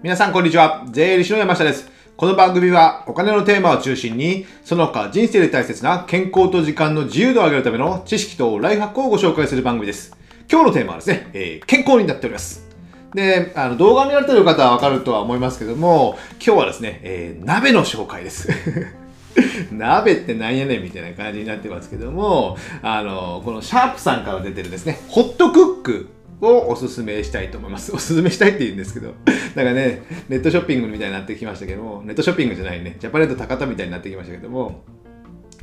皆さんこんにちは。税理士の山下です。この番組はお金のテーマを中心に、その他人生で大切な健康と時間の自由度を上げるための知識とライフハックをご紹介する番組です。今日のテーマはですね、えー健康になっております。で、あの動画を見られてる方はわかるとは思いますけども、今日はですね、えー鍋の紹介です。鍋ってなんやねんみたいな感じになってますけども、あの、このシャープさんから出てるですね、ホットクックをおすすめしたいと思います。おすすめしたいって言うんですけど、なんかね、ネットショッピングみたいになってきましたけども、ネットショッピングじゃないね、ジャパネット高田みたいになってきましたけども、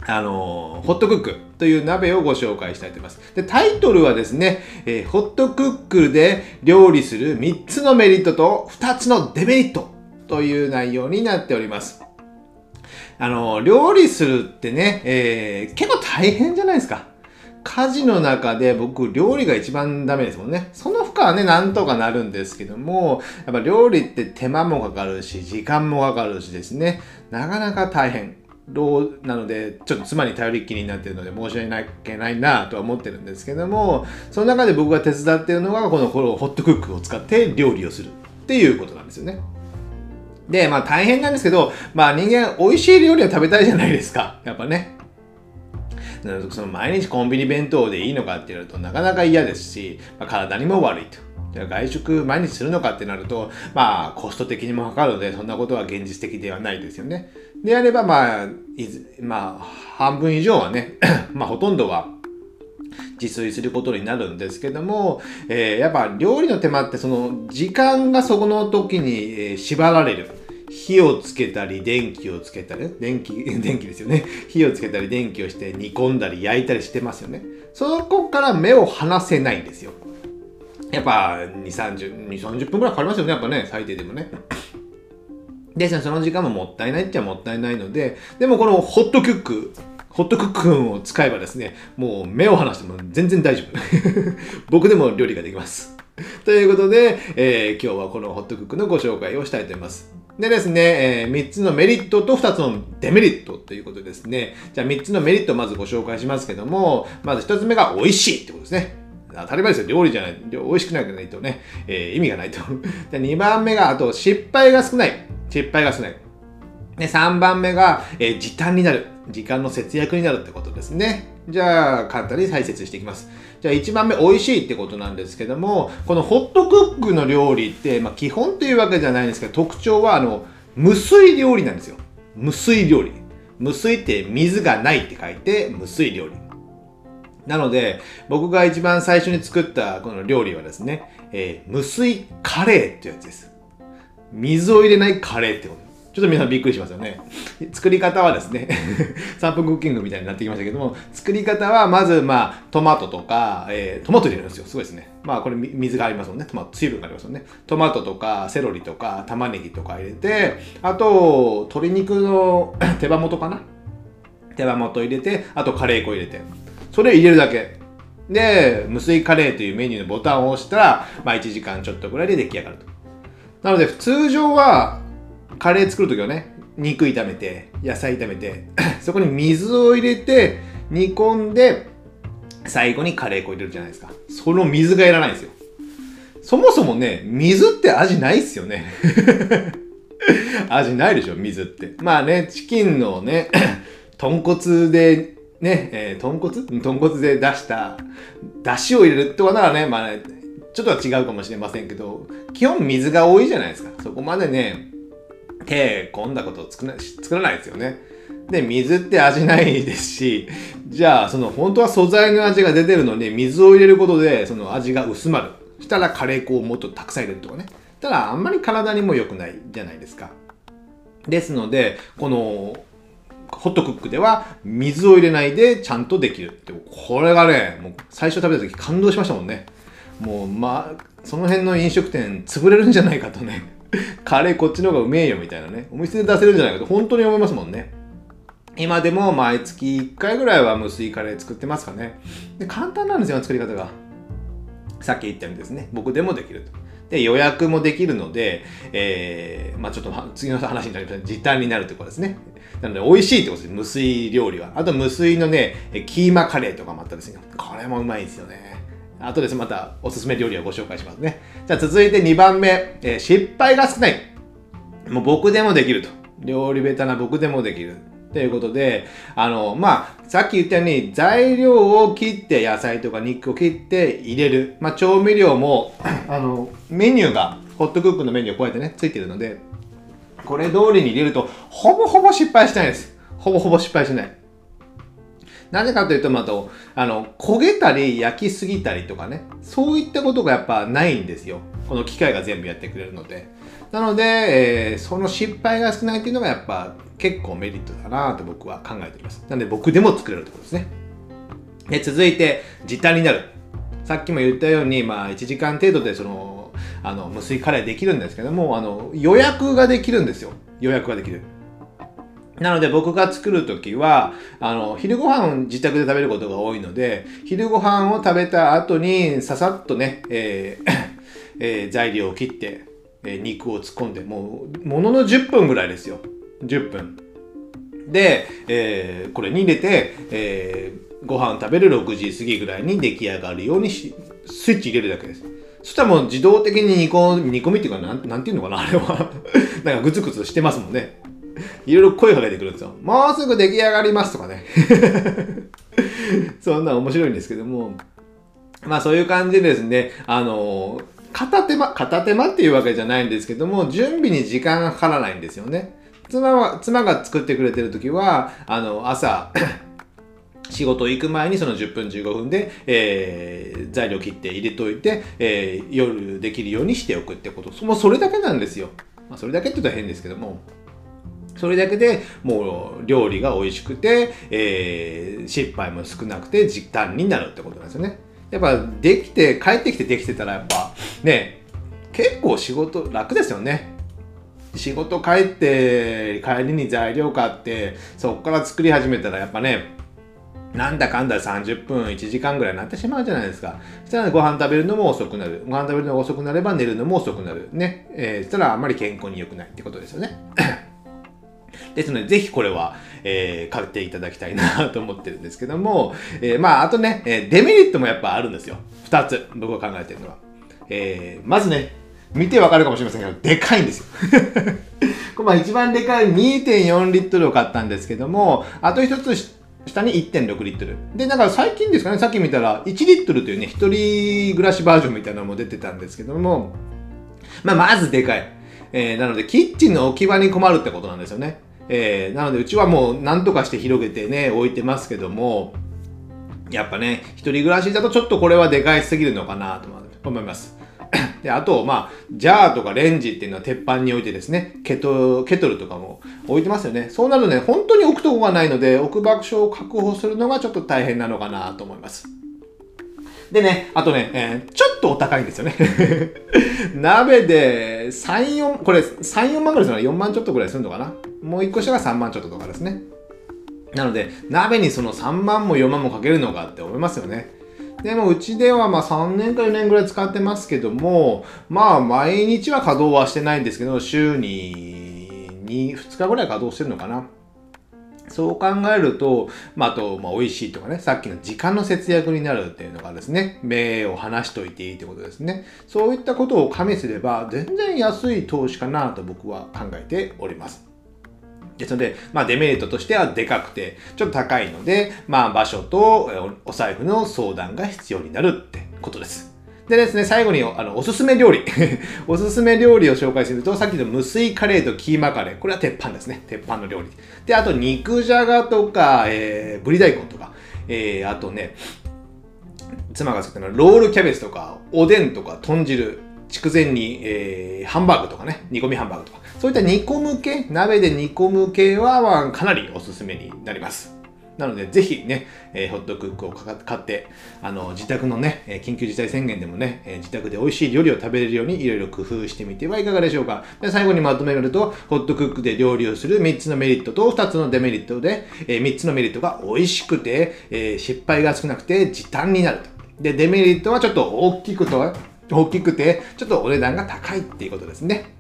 あのホットクックという鍋をご紹介したいと思います。で、タイトルはですね、えーホットクックで料理する3つのメリットと2つのデメリットという内容になっております。あの、料理するってね、えー結構大変じゃないですか。家事の中で僕、料理が一番ダメですもんね。その負荷はね、なんとかなるんですけども、やっぱ料理って手間もかかるし、時間もかかるしですね、なかなか大変。どうなので、ちょっと妻に頼りっきりになってるので申し訳ないけないなとは思ってるんですけども、その中で僕が手伝ってるのが、このこのホットクックを使って料理をするっていうことなんですよね。で、まあ大変なんですけど、まあ人間美味しい料理は食べたいじゃないですか。やっぱね。なのでその毎日コンビニ弁当でいいのかって言われるとなかなか嫌ですし、まあ、体にも悪いと。外食毎日するのかってなると、まあコスト的にもかかるので、そんなことは現実的ではないですよね。であれば、まあ、いずまあ、半分以上はね、まあほとんどは自炊することになるんですけども、えーやっぱ料理の手間ってその時間がそこの時に、縛られる。火をつけたり電気をつけたり電気 電気ですよね火をつけたり電気をして煮込んだり焼いたりしてますよねそこから目を離せないんですよやっぱ2 3 0 2 30分ぐらいかかりますよねやっぱね最低でもね で、その時間ももったいないっちゃもったいないので、でもこのホットクック、ホットクックンを使えばですね、もう目を離しても全然大丈夫。僕でも料理ができます。ということで、えー今日はこのホットクックのご紹介をしたいと思います。でですね、え3つのメリットと2つのデメリットということですね。じゃあ3つのメリットをまずご紹介しますけども、まず1つ目が美味しいってことですね。当たり前ですよ。料理じゃない。美味しくないとね、えー意味がないと。で2番目が、あと失敗が少ない。失敗が少ない。で、3番目が、えー時短になる。時間の節約になるってことですね。じゃあ、簡単に解説していきます。じゃあ、1番目、美味しいってことなんですけども、このホットクックの料理って、まあ、基本というわけじゃないんですけど、特徴は、あの、無水料理なんですよ。無水料理。無水って水がないって書いて、無水料理。なので、僕が一番最初に作ったこの料理はですね、えー無水カレーってやつです。水を入れないカレーってこと。ちょっと皆さんびっくりしますよね。作り方はですね、3分クッキングみたいになってきましたけども、作り方はまず、まあ、トマトとか、えートマト入れるんですよ。すごいですね。まあ、これ水がありますもんね。トマト、水分がありますもんね。トマトとか、セロリとか、玉ねぎとか入れて、あと、鶏肉の 手羽元かな？手羽元入れて、あとカレー粉入れて。それ入れるだけ。で、無水カレーというメニューのボタンを押したら、まあ1時間ちょっとぐらいで出来上がると。なので、通常は、カレー作るときはね、肉炒めて、野菜炒めて、そこに水を入れて、煮込んで、最後にカレー粉入れるじゃないですか。その水がいらないんですよ。そもそもね、水って味ないっすよね。味ないでしょ、水って。まあね、チキンのね、豚骨で、ね、えー豚骨？豚骨で出した、出汁を入れるってことならね、まあね、ちょっとは違うかもしれませんけど、基本水が多いじゃないですか。そこまでね、手込んだことを作ら作らないですよね。で、水って味ないですし、じゃあ、その本当は素材の味が出てるのに、水を入れることで、その味が薄まる。したらカレー粉をもっとたくさん入れるとかね。ただ、あんまり体にも良くないじゃないですか。ですので、この、ホットクックでは水を入れないでちゃんとできるって。これがね、もう最初食べた時感動しましたもんね。もう、まあ、その辺の飲食店潰れるんじゃないかとね。カレーこっちの方がうめえよみたいなね。お店で出せるんじゃないかと本当に思いますもんね。今でも毎月1回ぐらいは無水カレー作ってますかね。で、簡単なんですよ、作り方が。さっき言ったようにですね、僕でもできると。で、予約もできるので、えー、まあちょっと次の話になりました時短になるってことですね。なので、美味しいってことです。無水料理は。あと、無水のね、キーマカレーとかもあったんですよ。これもうまいですよね。後ですまたおすすめ料理をご紹介しますね。じゃあ続いて2番目、えー、失敗が少ない。もう僕でもできると。料理ベタな僕でもできる。ということで、あの、まあ、さっき言ったように材料を切って野菜とか肉を切って入れる。まあ、調味料も、あの、メニューが、ホットクックのメニューこうやってね、ついてるので、これ通りに入れると、ほぼほぼ失敗しないです。ほぼほぼ失敗しない。なぜかというと、また、あの、焦げたり焼きすぎたりとかね、そういったことがやっぱないんですよ。この機械が全部やってくれるので。なので、えー、その失敗が少ないっていうのがやっぱ結構メリットだなと僕は考えております。なので僕でも作れるってことですね。で、続いて、時短になる。さっきも言ったように、まあ、1時間程度でその、あの、無水カレーできるんですけども、あの、予約ができるんですよ。予約ができる。なので僕が作るときは、あの、昼ご飯を自宅で食べることが多いので、昼ご飯を食べた後にささっとね、えー えー、材料を切って、えー、肉を突っ込んで、もう、ものの10分ぐらいですよ。10分。で、えー、これに入れて、えー、ご飯食べる6時過ぎぐらいに出来上がるようにし、スイッチ入れるだけです。そしたらもう自動的に煮込煮込みっていうか、なん、なんていうのかなあれは なんかグツグツしてますもんね。いろいろ声かけてくるんですよ。もうすぐ出来上がりますとかね。そんな面白いんですけども。まあそういう感じでですね、あの片手間、片手間っていうわけじゃないんですけども、準備に時間がかからないんですよね。妻は、妻が作ってくれてる時は、あの、朝 仕事行く前にその10分15分で、えー、材料切って入れといて、えー、夜できるようにしておくってこと。もうそれだけなんですよ。まあ、それだけって言ったら変ですけども。それだけでもう料理が美味しくて、えー、失敗も少なくて時短になるってことなんですよね。やっぱできて、帰ってきてできてたらやっぱね、結構仕事楽ですよね。仕事帰って帰りに材料買ってそこから作り始めたらやっぱねなんだかんだ30分1時間ぐらいになってしまうじゃないですか。そしたらご飯食べるのも遅くなる。ご飯食べるのが遅くなれば寝るのも遅くなる。ね。えー、そしたらあんまり健康に良くないってことですよね。ですので、ぜひこれは、えー、買っていただきたいなと思ってるんですけども、えー、まあ、あとね、えデメリットもやっぱあるんですよ。二つ、僕が考えてるのは。えー、まずね、見てわかるかもしれませんけど、でかいんですよ。これまあ一番でかい2.4リットルを買ったんですけども、あと一つ下に1.6リットル。で、だか最近ですかね、さっき見たら1リットルというね、一人暮らしバージョンみたいなのも出てたんですけども、まあまずでかい。えー、なので、キッチンの置き場に困るってことなんですよね。えー、なので、うちはもう何とかして広げてね、置いてますけども、やっぱね、一人暮らしだとちょっとこれはでかいすぎるのかなと思います。で、あと、まあ、ジャーとかレンジっていうのは鉄板に置いてですね、ケトケトルとかも置いてますよね。そうなるとね、本当に置くとこがないので、置く場所を確保するのがちょっと大変なのかなと思います。でね、あとね、えー、ちょっとお高いんですよね。鍋で3、4、これ3、4万ぐらいするの4万ちょっとぐらいするのかな？もう1個下が3万ちょっととかですね。なので、鍋にその3万も4万もかけるのかって思いますよね。でもうちではまあ3年か4年ぐらい使ってますけども、まあ毎日は稼働はしてないんですけど、週に 2, 2日ぐらい稼働してるのかな。そう考えると、まあ、あと、まあ、美味しいとかね、さっきの時間の節約になるっていうのがですね、目を離しといていいってことですね。そういったことを加味すれば、全然安い投資かなと僕は考えております。ですので、まあ、デメリットとしてはでかくて、ちょっと高いので、まあ、場所とお財布の相談が必要になるってことです。でですね、最後にあのおすすめ料理。おすすめ料理を紹介すると、さっきの無水カレーとキーマカレー。これは鉄板ですね。鉄板の料理。で、あと肉じゃがとか、えー、ぶり大根とか、えー、あとね、妻が作ったのはロールキャベツとか、おでんとか、豚汁、筑前煮、えー、ハンバーグとかね、煮込みハンバーグとか、そういった煮込む系、鍋で煮込む系は、まあ、かなりおすすめになります。なので、ぜひね、えー、ホットクックを買って、あの、自宅のね、緊急事態宣言でもね、えー、自宅で美味しい料理を食べれるようにいろいろ工夫してみてはいかがでしょうか。で最後にまとめると、ホットクックで料理をする3つのメリットと2つのデメリットで、えー、3つのメリットが美味しくて、え、失敗が少なくて時短になると。で、デメリットはちょっと大きくと、大きくて、ちょっとお値段が高いっていうことですね。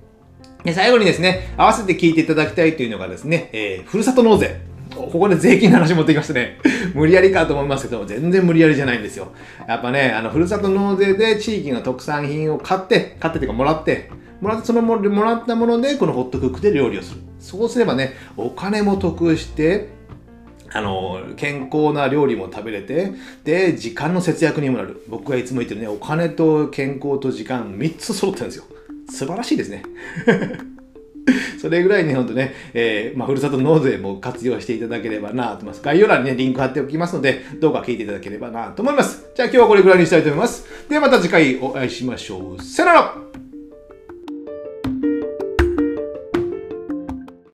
で、最後にですね、合わせて聞いていただきたいというのがですね、えー、ふるさと納税。ここで税金の話持ってきましたね。無理やりかと思いますけど、全然無理やりじゃないんですよ。やっぱね、あの、ふるさと納税で地域の特産品を買って、買ってっていうかもらって、もらって、そのももらったもので、このホットクックで料理をする。そうすればね、お金も得して、あの、健康な料理も食べれて、で、時間の節約にもなる。僕がいつも言ってるね、お金と健康と時間3つ揃ってるんですよ。素晴らしいですね。それぐらいね、ほんとね、えー、まあ、ふるさと納税も活用していただければなと思います。概要欄にね、リンク貼っておきますので、どうか聞いていただければなと思います。じゃあ今日はこれぐらいにしたいと思います。ではまた次回お会いしましょう。さよなら